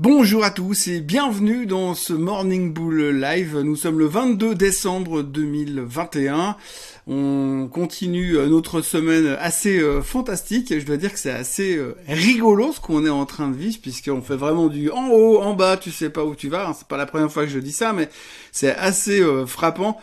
Bonjour à tous et bienvenue dans ce Morning Bull Live. Nous sommes le 22 décembre 2021. On continue euh, notre semaine assez euh, fantastique. Je dois dire que c'est assez euh, rigolo ce qu'on est en train de vivre puisqu'on fait vraiment du en haut, en bas, tu sais pas où tu vas. C'est pas la première fois que je dis ça, mais c'est assez frappant.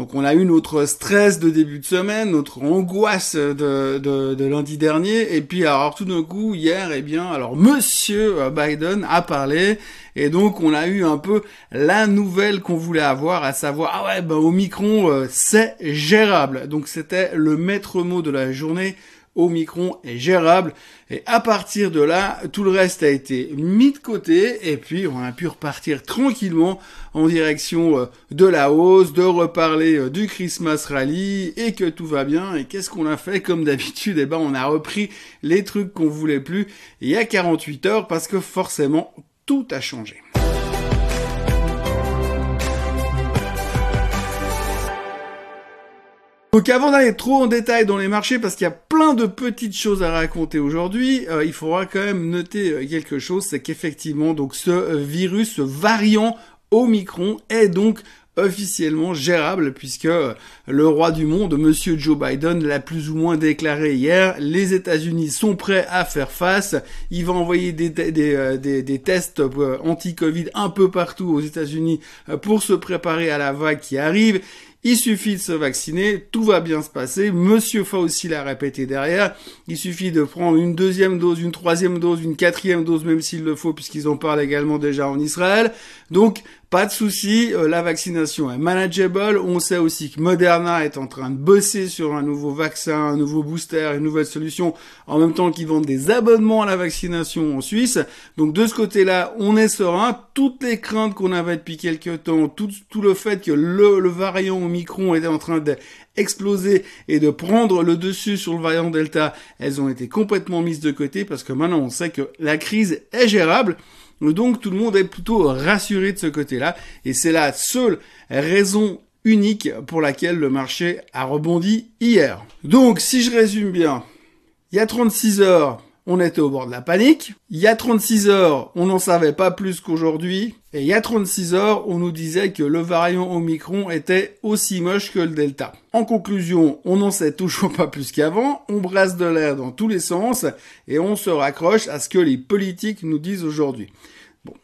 Donc on a eu notre stress de début de semaine, notre angoisse de, de, lundi dernier, et puis alors tout d'un coup hier, eh bien alors Monsieur Biden a parlé, et donc on a eu un peu la nouvelle qu'on voulait avoir, à savoir ah ouais ben Omicron euh, c'est gérable. Donc c'était le maître mot de la journée Omicron est gérable. Et à partir de là, tout le reste a été mis de côté. Et puis, on a pu repartir tranquillement en direction euh, de la hausse, de reparler euh, du Christmas Rally et que tout va bien. Et qu'est-ce qu'on a fait? Comme d'habitude, eh ben, on a repris les trucs qu'on voulait plus il y a 48 heures parce que forcément, tout a changé. Donc avant d'aller trop en détail dans les marchés, parce qu'il y a plein de petites choses à raconter aujourd'hui, euh, il faudra quand même noter euh, quelque chose, c'est qu'effectivement, donc ce euh, virus, ce variant Omicron est donc officiellement gérable puisque le roi du monde, monsieur Joe Biden, l'a plus ou moins déclaré hier. Les États-Unis sont prêts à faire face. Il va envoyer des, des, des, des tests anti-Covid un peu partout aux États-Unis pour se préparer à la vague qui arrive. Il suffit de se vacciner, tout va bien se passer. Monsieur Fauci l'a répété derrière. Il suffit de prendre une deuxième dose, une troisième dose, une quatrième dose, même s'il le faut, puisqu'ils en parlent également déjà en Israël. Donc, pas de souci, euh, la vaccination est manageable. On sait aussi que Moderna est en train de bosser sur un nouveau vaccin, un nouveau booster, une nouvelle solution, en même temps qu'ils vendent des abonnements à la vaccination en Suisse. Donc de ce côté-là, on est serein. Toutes les craintes qu'on avait depuis quelques temps, tout, tout le fait que le, le variant Omicron était en train d'exploser et de prendre le dessus sur le variant Delta, elles ont été complètement mises de côté parce que maintenant on sait que la crise est gérable. Donc tout le monde est plutôt rassuré de ce côté-là. Et c'est la seule raison unique pour laquelle le marché a rebondi hier. Donc si je résume bien, il y a 36 heures, on était au bord de la panique. Il y a 36 heures, on n'en savait pas plus qu'aujourd'hui. Et il y a 36 heures, on nous disait que le variant Omicron était aussi moche que le Delta. En conclusion, on n'en sait toujours pas plus qu'avant, on brasse de l'air dans tous les sens et on se raccroche à ce que les politiques nous disent aujourd'hui. Bon,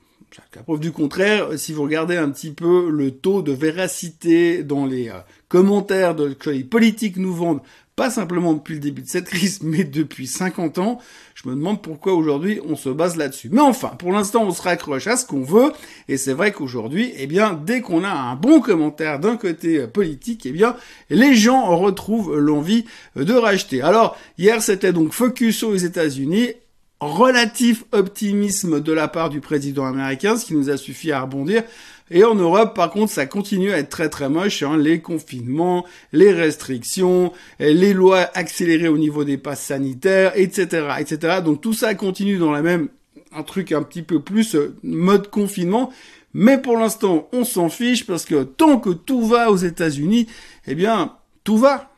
à preuve du contraire, si vous regardez un petit peu le taux de véracité dans les euh, commentaires de, que les politiques nous vendent pas simplement depuis le début de cette crise, mais depuis 50 ans. Je me demande pourquoi aujourd'hui on se base là-dessus. Mais enfin, pour l'instant, on se raccroche à ce qu'on veut, et c'est vrai qu'aujourd'hui, eh bien, dès qu'on a un bon commentaire d'un côté euh, politique, eh bien, les gens retrouvent l'envie de racheter. Alors, hier, c'était donc focus aux États-Unis, relatif optimisme de la part du président américain, ce qui nous a suffi à rebondir. Et en Europe, par contre, ça continue à être très très moche. Hein. Les confinements, les restrictions, les lois accélérées au niveau des passes sanitaires, etc., etc. Donc tout ça continue dans la même un truc un petit peu plus euh, mode confinement. Mais pour l'instant, on s'en fiche parce que tant que tout va aux États-Unis, eh bien, tout va.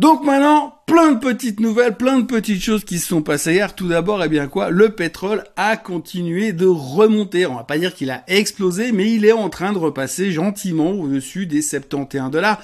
Donc maintenant, plein de petites nouvelles, plein de petites choses qui se sont passées hier. Tout d'abord, eh bien quoi, le pétrole a continué de remonter. On va pas dire qu'il a explosé, mais il est en train de repasser gentiment au-dessus des 71 dollars.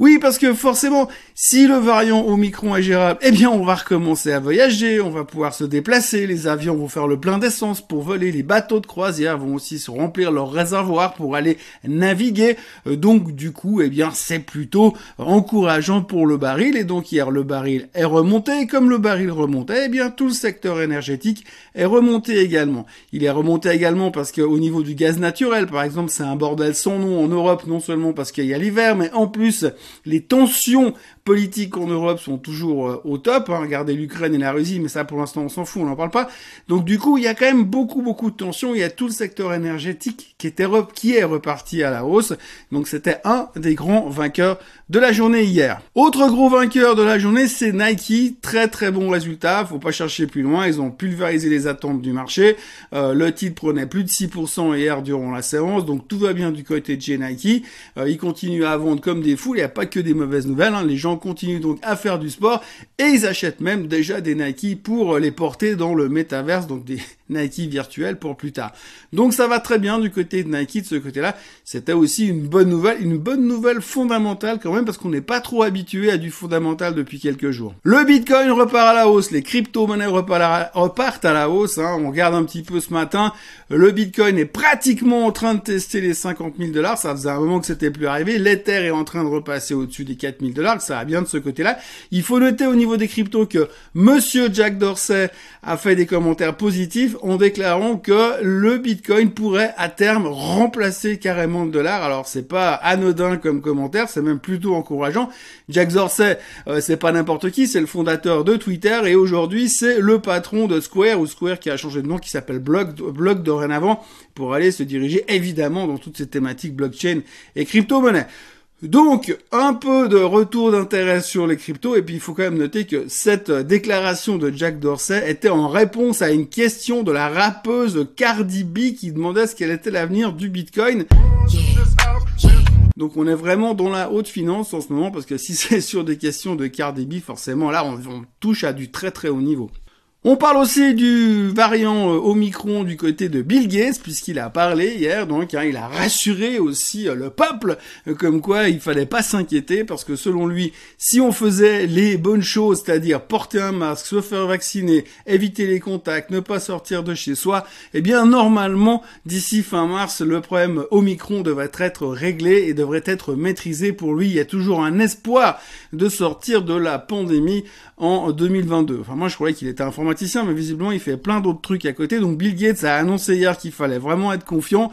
Oui, parce que forcément, si le variant Omicron est gérable, eh bien, on va recommencer à voyager, on va pouvoir se déplacer, les avions vont faire le plein d'essence pour voler, les bateaux de croisière vont aussi se remplir leurs réservoirs pour aller naviguer. Euh, donc, du coup, eh bien, c'est plutôt encourageant pour le baril. Et donc, hier, le baril est remonté. Et comme le baril remontait, eh bien, tout le secteur énergétique est remonté également. Il est remonté également parce qu'au niveau du gaz naturel, par exemple, c'est un bordel sans nom en Europe, non seulement parce qu'il y a l'hiver, mais en plus, les tensions politiques en Europe sont toujours euh, au top. Hein. Regardez l'Ukraine et la Russie, mais ça pour l'instant on s'en fout, on n'en parle pas. Donc du coup, il y a quand même beaucoup beaucoup de tensions. Il y a tout le secteur énergétique qui, était qui est reparti à la hausse. Donc c'était un des grands vainqueurs de la journée hier. Autre gros vainqueur de la journée, c'est Nike. Très très bon résultat. Faut pas chercher plus loin. Ils ont pulvérisé les attentes du marché. Euh, le titre prenait plus de 6% hier durant la séance. Donc tout va bien du côté de chez Nike. Euh, ils continuent à vendre comme des fous. Pas que des mauvaises nouvelles. Hein. Les gens continuent donc à faire du sport et ils achètent même déjà des Nike pour les porter dans le métaverse, donc des Nike virtuels pour plus tard. Donc ça va très bien du côté de Nike de ce côté-là. C'était aussi une bonne nouvelle, une bonne nouvelle fondamentale quand même parce qu'on n'est pas trop habitué à du fondamental depuis quelques jours. Le Bitcoin repart à la hausse, les crypto-monnaies repartent à la hausse. Hein. On regarde un petit peu ce matin, le Bitcoin est pratiquement en train de tester les 50 000 dollars. Ça faisait un moment que c'était plus arrivé. L'Ether est en train de repasser au-dessus des 4 000 dollars. Ça va bien de ce côté-là. Il faut noter au niveau des cryptos que Monsieur Jack Dorsey a fait des commentaires positifs en déclarant que le Bitcoin pourrait à terme remplacer carrément le dollar. Alors c'est pas anodin comme commentaire, c'est même plutôt encourageant. Jack Dorsey, euh, c'est pas n'importe qui, c'est le fondateur de Twitter et aujourd'hui c'est le patron de Square ou Square qui a changé de nom, qui s'appelle Block, Block dorénavant pour aller se diriger évidemment dans toutes ces thématiques blockchain et crypto-monnaie. Donc, un peu de retour d'intérêt sur les cryptos, et puis il faut quand même noter que cette déclaration de Jack Dorsey était en réponse à une question de la rappeuse Cardi B qui demandait ce qu'elle était l'avenir du Bitcoin. Donc on est vraiment dans la haute finance en ce moment, parce que si c'est sur des questions de Cardi B, forcément là on touche à du très très haut niveau. On parle aussi du variant euh, Omicron du côté de Bill Gates, puisqu'il a parlé hier, donc hein, il a rassuré aussi euh, le peuple, euh, comme quoi il fallait pas s'inquiéter, parce que selon lui, si on faisait les bonnes choses, c'est-à-dire porter un masque, se faire vacciner, éviter les contacts, ne pas sortir de chez soi, eh bien normalement, d'ici fin mars, le problème Omicron devrait être réglé et devrait être maîtrisé. Pour lui, il y a toujours un espoir de sortir de la pandémie en 2022. Enfin moi je croyais qu'il était informaticien, mais visiblement il fait plein d'autres trucs à côté. Donc Bill Gates a annoncé hier qu'il fallait vraiment être confiant.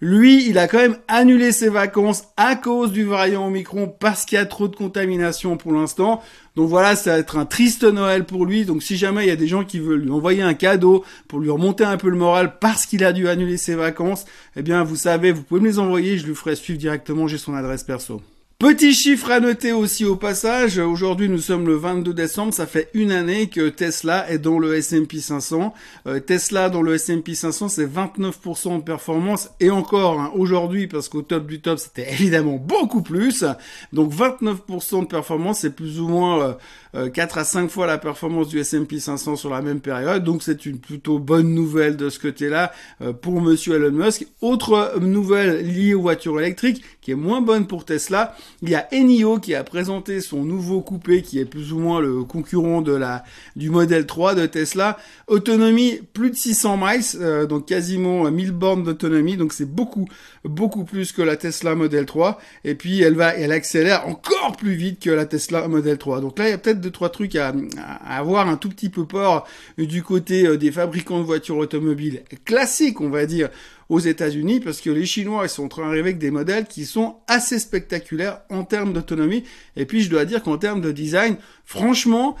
Lui, il a quand même annulé ses vacances à cause du variant Omicron parce qu'il y a trop de contamination pour l'instant. Donc voilà, ça va être un triste Noël pour lui. Donc si jamais il y a des gens qui veulent lui envoyer un cadeau pour lui remonter un peu le moral parce qu'il a dû annuler ses vacances, eh bien vous savez, vous pouvez me les envoyer, je lui ferai suivre directement, j'ai son adresse perso. Petit chiffre à noter aussi au passage, aujourd'hui nous sommes le 22 décembre, ça fait une année que Tesla est dans le S&P 500. Euh, Tesla dans le S&P 500 c'est 29% de performance et encore hein, aujourd'hui parce qu'au top du top c'était évidemment beaucoup plus. Donc 29% de performance c'est plus ou moins euh, 4 euh, à 5 fois la performance du S&P 500 sur la même période. Donc c'est une plutôt bonne nouvelle de ce côté-là euh, pour monsieur Elon Musk. Autre nouvelle liée aux voitures électriques qui est moins bonne pour Tesla, il y a Enio qui a présenté son nouveau coupé qui est plus ou moins le concurrent de la du modèle 3 de Tesla. Autonomie plus de 600 miles, euh, donc quasiment 1000 bornes d'autonomie, donc c'est beaucoup beaucoup plus que la Tesla Model 3. Et puis elle va, elle accélère encore plus vite que la Tesla Model 3. Donc là il y a peut-être deux trois trucs à, à avoir un tout petit peu peur du côté euh, des fabricants de voitures automobiles classiques, on va dire aux États-Unis parce que les Chinois ils sont en train d'arriver avec des modèles qui sont assez spectaculaires en termes d'autonomie et puis je dois dire qu'en termes de design, franchement,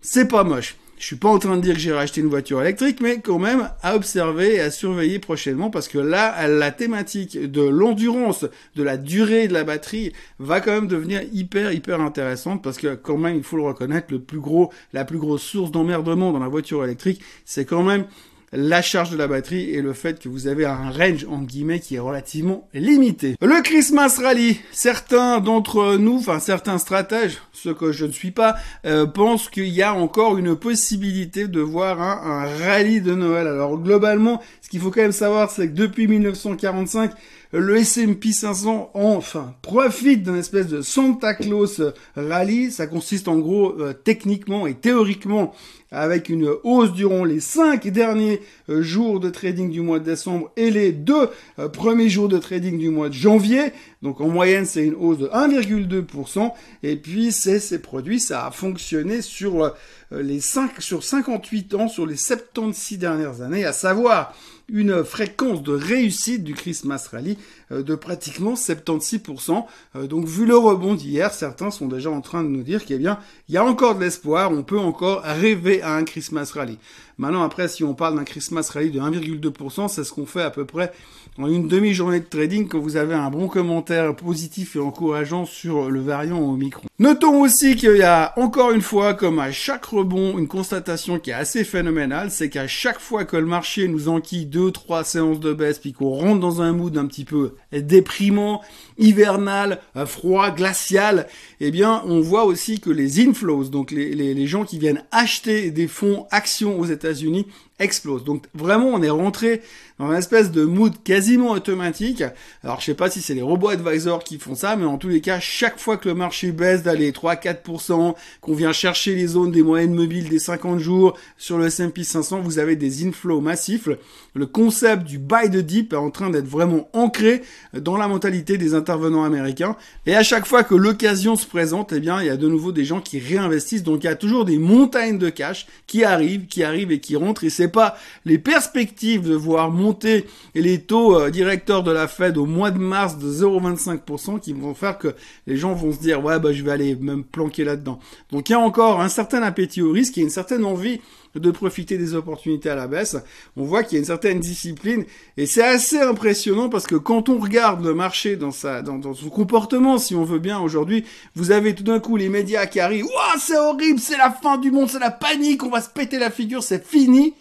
c'est pas moche. Je suis pas en train de dire que j'ai racheté une voiture électrique, mais quand même à observer et à surveiller prochainement parce que là, la thématique de l'endurance, de la durée de la batterie va quand même devenir hyper, hyper intéressante parce que quand même, il faut le reconnaître, le plus gros, la plus grosse source d'emmerdement dans la voiture électrique, c'est quand même la charge de la batterie et le fait que vous avez un range en guillemets qui est relativement limité. Le Christmas Rally, certains d'entre nous, enfin certains stratèges, ce que je ne suis pas, euh, pensent qu'il y a encore une possibilité de voir un, un rallye de Noël. Alors globalement, ce qu'il faut quand même savoir, c'est que depuis 1945, le S&P 500 enfin profite d'un espèce de Santa Claus rallye. Ça consiste en gros euh, techniquement et théoriquement avec une hausse durant les cinq derniers euh, jours de trading du mois de décembre et les deux euh, premiers jours de trading du mois de janvier. Donc en moyenne, c'est une hausse de 1,2%. Et puis c'est ces produits, ça a fonctionné sur euh, les 5, sur 58 ans, sur les 76 dernières années, à savoir une fréquence de réussite du Christmas Rally de pratiquement 76%. donc vu le rebond d'hier, certains sont déjà en train de nous dire qu'il bien, il y a encore de l'espoir, on peut encore rêver à un Christmas Rally. Maintenant, après, si on parle d'un Christmas Rally de 1,2%, c'est ce qu'on fait à peu près en une demi-journée de trading quand vous avez un bon commentaire positif et encourageant sur le variant au micro. Notons aussi qu'il y a encore une fois, comme à chaque rebond, une constatation qui est assez phénoménale, c'est qu'à chaque fois que le marché nous enquille deux, trois séances de baisse, puis qu'on rentre dans un mood un petit peu déprimant, hivernal, euh, froid, glacial, eh bien, on voit aussi que les inflows, donc les, gens qui viennent acheter des fonds actions aux États-Unis, explosent. Donc vraiment, on est rentré dans une espèce de mood quasiment automatique. Alors je sais pas si c'est les robots advisors qui font ça, mais en tous les cas, chaque fois que le marché baisse d'aller 3-4%, qu'on vient chercher les zones des moyennes mobiles des 50 jours sur le S&P 500, vous avez des inflows massifs. Le concept du buy the dip est en train d'être vraiment ancré dans la mentalité des intervenants américains. Et à chaque fois que l'occasion se présente, eh bien, il y a de nouveau des gens qui réinvestissent. Donc il y a toujours des montagnes de cash qui arrivent, qui arrivent et qui rentrent. Pas les perspectives de voir monter et les taux euh, directeurs de la Fed au mois de mars de 0,25% qui vont faire que les gens vont se dire ouais bah je vais aller me planquer là-dedans. Donc il y a encore un certain appétit au risque, a une certaine envie de profiter des opportunités à la baisse. On voit qu'il y a une certaine discipline et c'est assez impressionnant parce que quand on regarde le marché dans sa dans, dans son comportement, si on veut bien aujourd'hui, vous avez tout d'un coup les médias qui arrivent, waouh c'est horrible, c'est la fin du monde, c'est la panique, on va se péter la figure, c'est fini.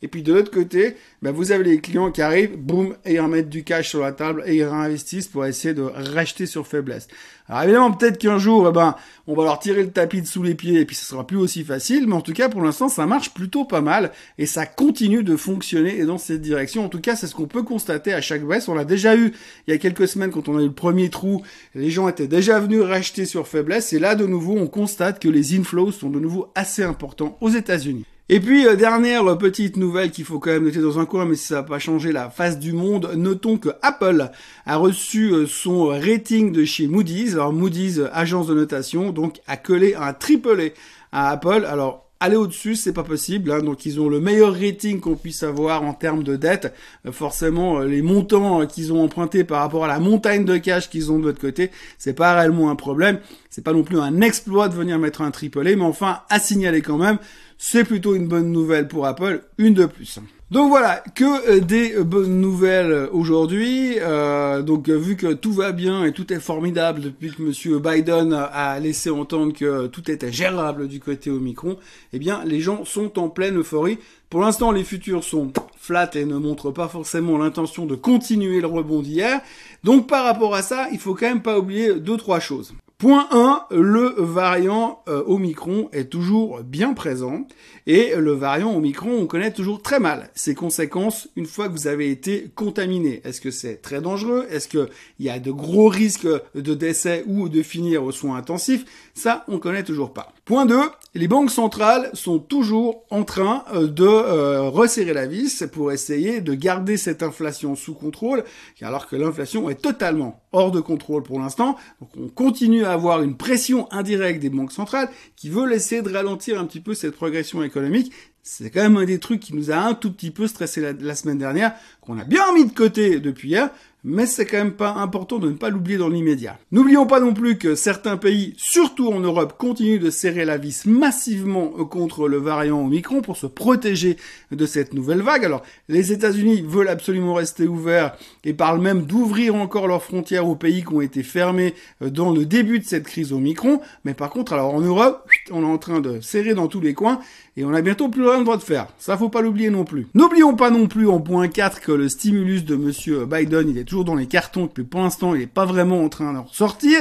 Et puis de l'autre côté, ben vous avez les clients qui arrivent, boum, et ils remettent du cash sur la table et ils réinvestissent pour essayer de racheter sur faiblesse. Alors évidemment, peut-être qu'un jour, eh ben, on va leur tirer le tapis de sous les pieds et puis ce sera plus aussi facile, mais en tout cas, pour l'instant, ça marche plutôt pas mal et ça continue de fonctionner et dans cette direction. En tout cas, c'est ce qu'on peut constater à chaque baisse. On l'a déjà eu il y a quelques semaines quand on a eu le premier trou. Les gens étaient déjà venus racheter sur faiblesse et là, de nouveau, on constate que les inflows sont de nouveau assez importants aux États-Unis. Et puis, euh, dernière petite nouvelle qu'il faut quand même noter dans un coin, mais ça n'a pas changé la face du monde, notons que Apple a reçu euh, son rating de chez Moody's. Alors Moody's, agence de notation, donc a collé un triplé à Apple. Alors aller au-dessus, c'est pas possible. Hein. Donc ils ont le meilleur rating qu'on puisse avoir en termes de dette. Euh, forcément, les montants qu'ils ont empruntés par rapport à la montagne de cash qu'ils ont de l'autre côté, c'est pas réellement un problème. C'est pas non plus un exploit de venir mettre un triplé, mais enfin à signaler quand même c'est plutôt une bonne nouvelle pour Apple, une de plus. Donc voilà, que euh, des bonnes nouvelles aujourd'hui. Euh, donc vu que tout va bien et tout est formidable depuis que Monsieur Biden a laissé entendre que tout était gérable du côté Omicron, eh bien les gens sont en pleine euphorie. Pour l'instant, les futurs sont flat et ne montrent pas forcément l'intention de continuer le rebond d'hier. Donc par rapport à ça, il faut quand même pas oublier deux trois choses. Point 1, le variant euh, Omicron est toujours bien présent et le variant Omicron, on connaît toujours très mal ses conséquences une fois que vous avez été contaminé. Est-ce que c'est très dangereux? Est-ce qu'il y a de gros risques de décès ou de finir aux soins intensifs? Ça, on connaît toujours pas. Point 2, les banques centrales sont toujours en train euh, de euh, resserrer la vis pour essayer de garder cette inflation sous contrôle, alors que l'inflation est totalement hors de contrôle pour l'instant. Donc on continue avoir une pression indirecte des banques centrales qui veut essayer de ralentir un petit peu cette progression économique. C'est quand même un des trucs qui nous a un tout petit peu stressé la semaine dernière, qu'on a bien mis de côté depuis hier, mais c'est quand même pas important de ne pas l'oublier dans l'immédiat. N'oublions pas non plus que certains pays, surtout en Europe, continuent de serrer la vis massivement contre le variant Omicron pour se protéger de cette nouvelle vague. Alors, les États-Unis veulent absolument rester ouverts et parlent même d'ouvrir encore leurs frontières aux pays qui ont été fermés euh, dans le début de cette crise Omicron. Mais par contre, alors en Europe, on est en train de serrer dans tous les coins et on a bientôt plus rien le droit de faire. Ça, faut pas l'oublier non plus. N'oublions pas non plus en point 4 que le stimulus de monsieur Biden, il est toujours dans les cartons, que pour l'instant, il n'est pas vraiment en train de ressortir.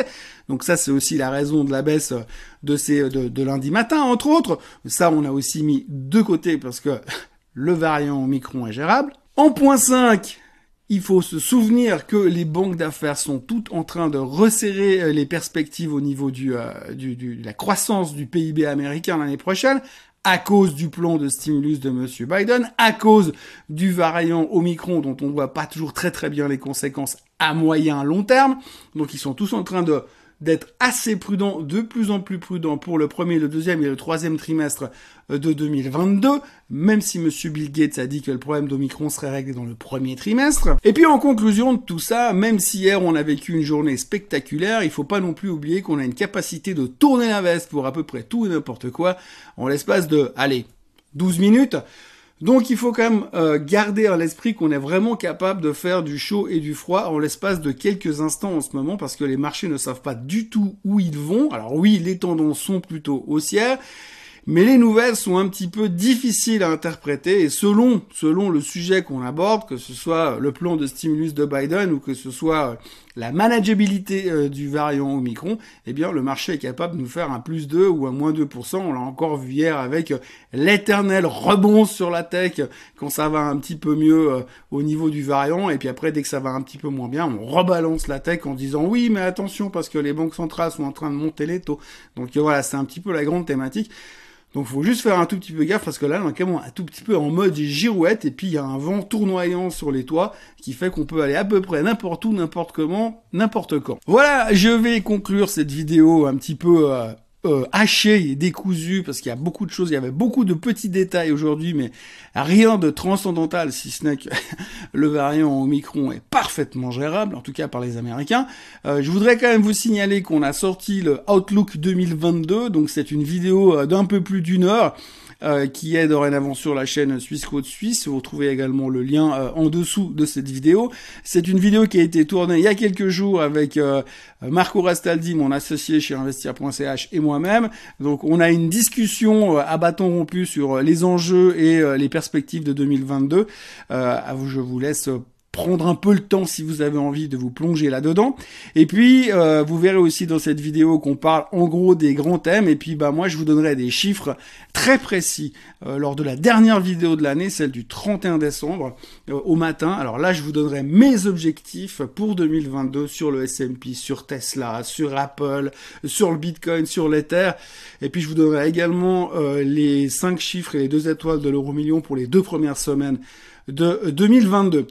Donc ça, c'est aussi la raison de la baisse de ces, de, lundi matin, entre autres. Ça, on a aussi mis de côté parce que le variant Omicron est gérable. En point 5, il faut se souvenir que les banques d'affaires sont toutes en train de resserrer les perspectives au niveau du, euh, du, du de la croissance du PIB américain l'année prochaine à cause du plan de stimulus de Monsieur Biden, à cause du variant Omicron dont on voit pas toujours très très bien les conséquences à moyen long terme. Donc ils sont tous en train de d'être assez prudent, de plus en plus prudent pour le premier, le deuxième et le troisième trimestre euh, de 2022, même si Monsieur Bill Gates a dit que le problème d'Omicron serait réglé dans le premier trimestre. Et puis en conclusion de tout ça, même si hier on a vécu une journée spectaculaire, il faut pas non plus oublier qu'on a une capacité de tourner la veste pour à peu près tout et n'importe quoi en l'espace de, allez, 12 minutes. Donc il faut quand même euh, garder à l'esprit qu'on est vraiment capable de faire du chaud et du froid en l'espace de quelques instants en ce moment parce que les marchés ne savent pas du tout où ils vont. Alors oui, les tendances sont plutôt haussières. Mais les nouvelles sont un petit peu difficiles à interpréter et selon selon le sujet qu'on aborde, que ce soit le plan de stimulus de Biden ou que ce soit la manageabilité euh, du variant Omicron, eh bien le marché est capable de nous faire un plus 2 ou un moins 2%. On l'a encore vu hier avec euh, l'éternel rebond sur la tech quand ça va un petit peu mieux euh, au niveau du variant et puis après dès que ça va un petit peu moins bien, on rebalance la tech en disant oui mais attention parce que les banques centrales sont en train de monter les taux. Donc voilà, c'est un petit peu la grande thématique. Donc faut juste faire un tout petit peu gaffe parce que là on est quand même un tout petit peu en mode girouette et puis il y a un vent tournoyant sur les toits qui fait qu'on peut aller à peu près n'importe où, n'importe comment, n'importe quand. Voilà, je vais conclure cette vidéo un petit peu euh, euh, haché et décousu parce qu'il y a beaucoup de choses, il y avait beaucoup de petits détails aujourd'hui, mais rien de transcendantal si ce n'est que le variant Omicron est parfaitement gérable, en tout cas par les Américains. Euh, je voudrais quand même vous signaler qu'on a sorti le Outlook 2022, donc c'est une vidéo euh, d'un peu plus d'une heure. Euh, qui est dorénavant sur la chaîne Suisse Côte Suisse. Vous retrouvez également le lien euh, en dessous de cette vidéo. C'est une vidéo qui a été tournée il y a quelques jours avec euh, Marco Rastaldi, mon associé chez investir.ch et moi-même. Donc on a une discussion à bâton rompu sur les enjeux et les perspectives de 2022. je vous laisse prendre un peu le temps si vous avez envie de vous plonger là-dedans. Et puis, euh, vous verrez aussi dans cette vidéo qu'on parle en gros des grands thèmes. Et puis, bah moi, je vous donnerai des chiffres très précis euh, lors de la dernière vidéo de l'année, celle du 31 décembre euh, au matin. Alors là, je vous donnerai mes objectifs pour 2022 sur le S&P, sur Tesla, sur Apple, sur le Bitcoin, sur l'Ether. Et puis, je vous donnerai également les 5 chiffres et les 2 étoiles de l'euro million pour les deux premières semaines de 2022.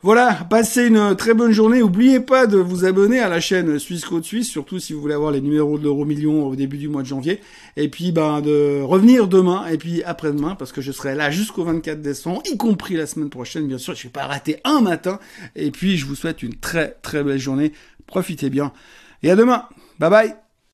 Voilà, passez une très bonne journée. N'oubliez pas de vous abonner à la chaîne Suisse Côte Suisse, surtout si vous voulez avoir les numéros de l'euro million au début du mois de janvier. Et puis ben de revenir demain et puis après-demain parce que je serai là jusqu'au 24 décembre, y compris la semaine prochaine. Bien sûr, je vais pas rater un matin. Et puis je vous souhaite une très très belle journée. Profitez bien et à demain. Bye bye.